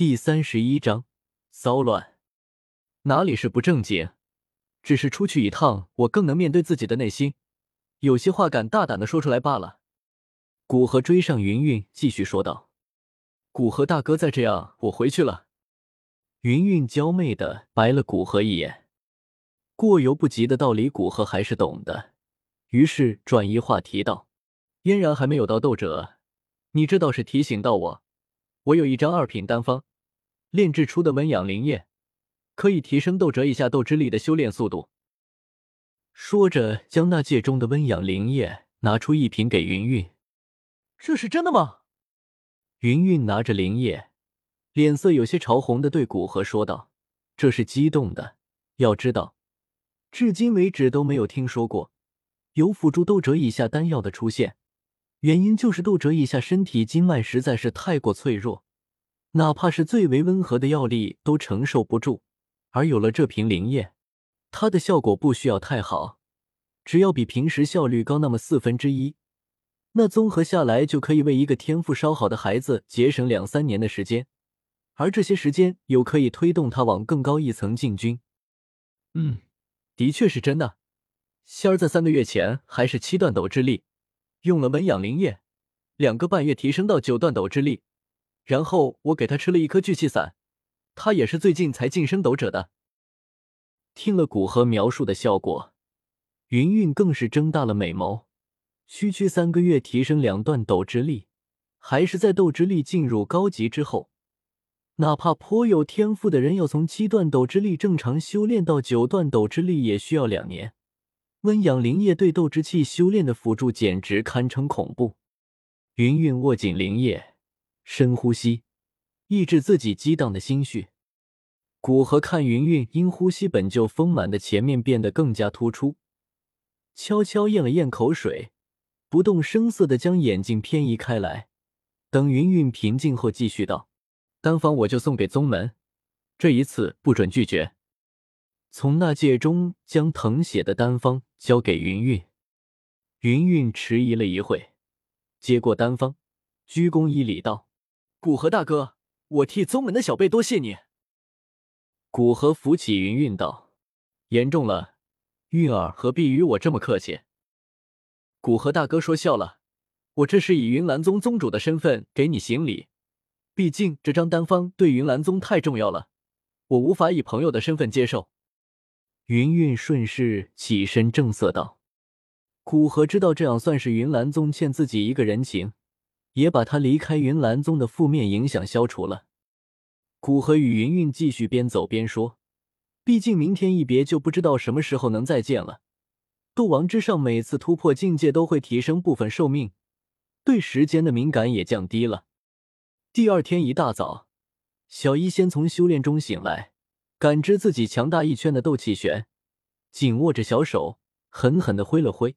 第三十一章骚乱，哪里是不正经？只是出去一趟，我更能面对自己的内心，有些话敢大胆的说出来罢了。古河追上云云，继续说道：“古河大哥，再这样，我回去了。”云云娇媚的白了古河一眼，过犹不及的道理，古河还是懂的，于是转移话题道：“嫣然还没有到斗者，你这倒是提醒到我，我有一张二品丹方，炼制出的温养灵液。”可以提升斗者以下斗之力的修炼速度。说着，将那戒中的温养灵液拿出一瓶给云云。这是真的吗？云云拿着灵液，脸色有些潮红的对古河说道：“这是激动的。要知道，至今为止都没有听说过有辅助斗者以下丹药的出现，原因就是斗者以下身体经脉实在是太过脆弱，哪怕是最为温和的药力都承受不住。”而有了这瓶灵液，它的效果不需要太好，只要比平时效率高那么四分之一，那综合下来就可以为一个天赋稍好的孩子节省两三年的时间，而这些时间又可以推动他往更高一层进军。嗯，的确是真的。仙儿在三个月前还是七段斗之力，用了文养灵液，两个半月提升到九段斗之力，然后我给他吃了一颗聚气散。他也是最近才晋升斗者的。听了古河描述的效果，云云更是睁大了美眸。区区三个月提升两段斗之力，还是在斗之力进入高级之后。哪怕颇有天赋的人要从七段斗之力正常修炼到九段斗之力，也需要两年。温养灵液对斗之气修炼的辅助，简直堪称恐怖。云云握紧灵液，深呼吸。抑制自己激荡的心绪，古河看云云因呼吸本就丰满的前面变得更加突出，悄悄咽了咽口水，不动声色的将眼睛偏移开来，等云云平静后，继续道：“丹方我就送给宗门，这一次不准拒绝。”从那戒中将誊写的丹方交给云云，云云迟疑了一会，接过丹方，鞠躬一礼道：“古河大哥。”我替宗门的小辈多谢你。古河扶起云韵道：“言重了，韵儿何必与我这么客气？”古河大哥说笑了，我这是以云岚宗宗主的身份给你行礼，毕竟这张丹方对云岚宗太重要了，我无法以朋友的身份接受。云韵顺势起身正色道：“古河知道这样算是云岚宗欠自己一个人情。”也把他离开云岚宗的负面影响消除了。古河与云云继续边走边说：“毕竟明天一别，就不知道什么时候能再见了。斗王之上，每次突破境界都会提升部分寿命，对时间的敏感也降低了。”第二天一大早，小医仙从修炼中醒来，感知自己强大一圈的斗气旋，紧握着小手，狠狠的挥了挥，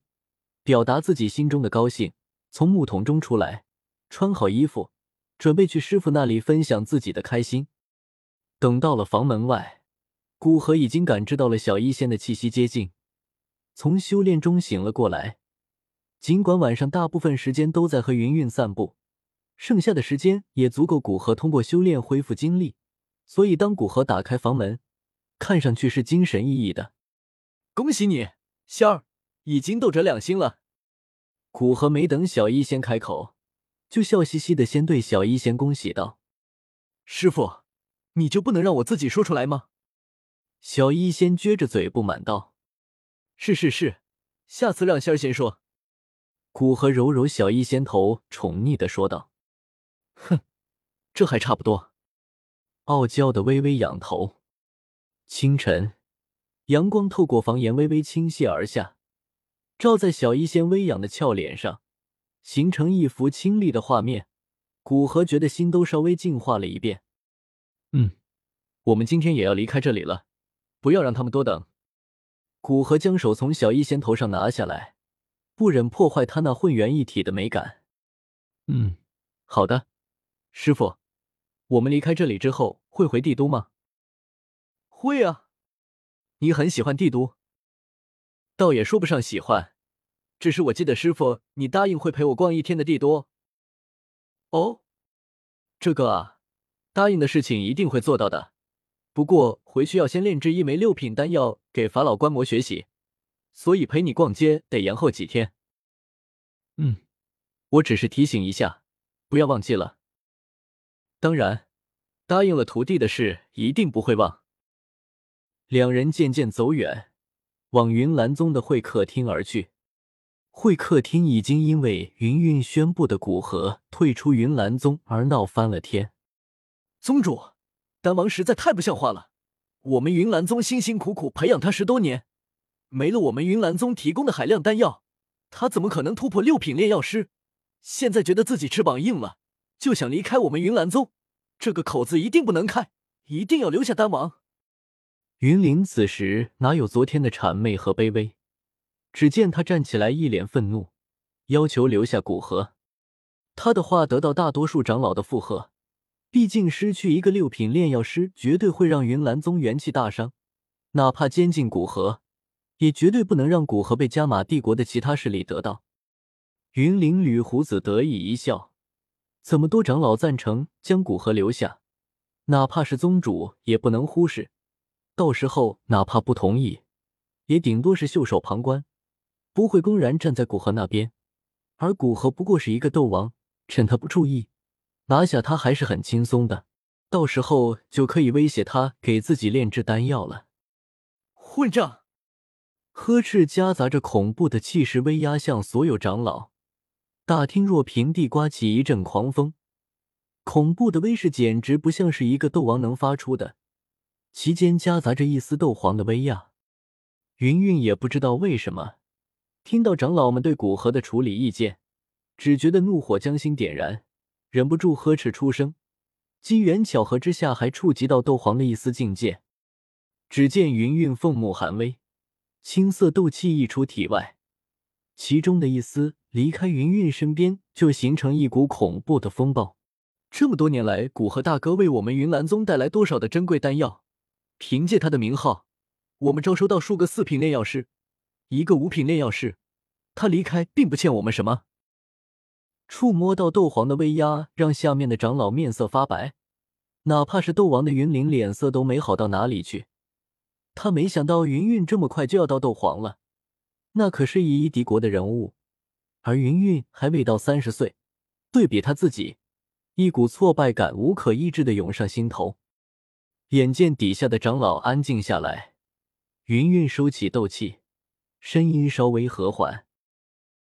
表达自己心中的高兴。从木桶中出来。穿好衣服，准备去师傅那里分享自己的开心。等到了房门外，古河已经感知到了小医仙的气息接近，从修炼中醒了过来。尽管晚上大部分时间都在和云云散步，剩下的时间也足够古河通过修炼恢复精力。所以，当古河打开房门，看上去是精神奕奕的。恭喜你，仙儿，已经斗者两星了。古河没等小医仙开口。就笑嘻嘻的先对小医仙恭喜道：“师傅，你就不能让我自己说出来吗？”小医仙撅着嘴不满道：“是是是，下次让仙儿先说。”古河揉揉小医仙头，宠溺的说道：“哼，这还差不多。”傲娇的微微仰头。清晨，阳光透过房檐微微倾泻而下，照在小医仙微仰的俏脸上。形成一幅清丽的画面，古河觉得心都稍微净化了一遍。嗯，我们今天也要离开这里了，不要让他们多等。古河将手从小医仙头上拿下来，不忍破坏他那混元一体的美感。嗯，好的，师傅，我们离开这里之后会回帝都吗？会啊，你很喜欢帝都？倒也说不上喜欢。只是我记得师傅，你答应会陪我逛一天的帝都。哦，这个啊，答应的事情一定会做到的。不过回去要先炼制一枚六品丹药给法老观摩学习，所以陪你逛街得延后几天。嗯，我只是提醒一下，不要忘记了。当然，答应了徒弟的事一定不会忘。两人渐渐走远，往云岚宗的会客厅而去。会客厅已经因为云韵宣布的古河退出云岚宗而闹翻了天。宗主。丹王实在太不像话了！我们云岚宗辛辛苦苦培养他十多年，没了我们云岚宗提供的海量丹药，他怎么可能突破六品炼药师？现在觉得自己翅膀硬了，就想离开我们云岚宗，这个口子一定不能开，一定要留下丹王。云林此时哪有昨天的谄媚和卑微？只见他站起来，一脸愤怒，要求留下古河。他的话得到大多数长老的附和。毕竟失去一个六品炼药师，绝对会让云岚宗元气大伤。哪怕监禁古河，也绝对不能让古河被加玛帝国的其他势力得到。云灵吕胡子得意一笑：怎么多长老赞成将古河留下，哪怕是宗主也不能忽视。到时候哪怕不同意，也顶多是袖手旁观，不会公然站在古河那边。而古河不过是一个斗王，趁他不注意。拿下他还是很轻松的，到时候就可以威胁他给自己炼制丹药了。混账！呵斥夹杂着恐怖的气势威压向所有长老。大厅若平地刮起一阵狂风，恐怖的威势简直不像是一个斗王能发出的，其间夹杂着一丝斗皇的威压。云云也不知道为什么，听到长老们对古河的处理意见，只觉得怒火将心点燃。忍不住呵斥出声，机缘巧合之下，还触及到斗皇的一丝境界。只见云韵凤目含微，青色斗气溢出体外，其中的一丝离开云韵身边，就形成一股恐怖的风暴。这么多年来，古河大哥为我们云岚宗带来多少的珍贵丹药？凭借他的名号，我们招收到数个四品炼药师，一个五品炼药师，他离开并不欠我们什么。触摸到斗皇的威压，让下面的长老面色发白，哪怕是斗王的云灵脸色都没好到哪里去。他没想到云韵这么快就要到斗皇了，那可是以一敌国的人物，而云韵还未到三十岁。对比他自己，一股挫败感无可抑制的涌上心头。眼见底下的长老安静下来，云韵收起斗气，声音稍微和缓。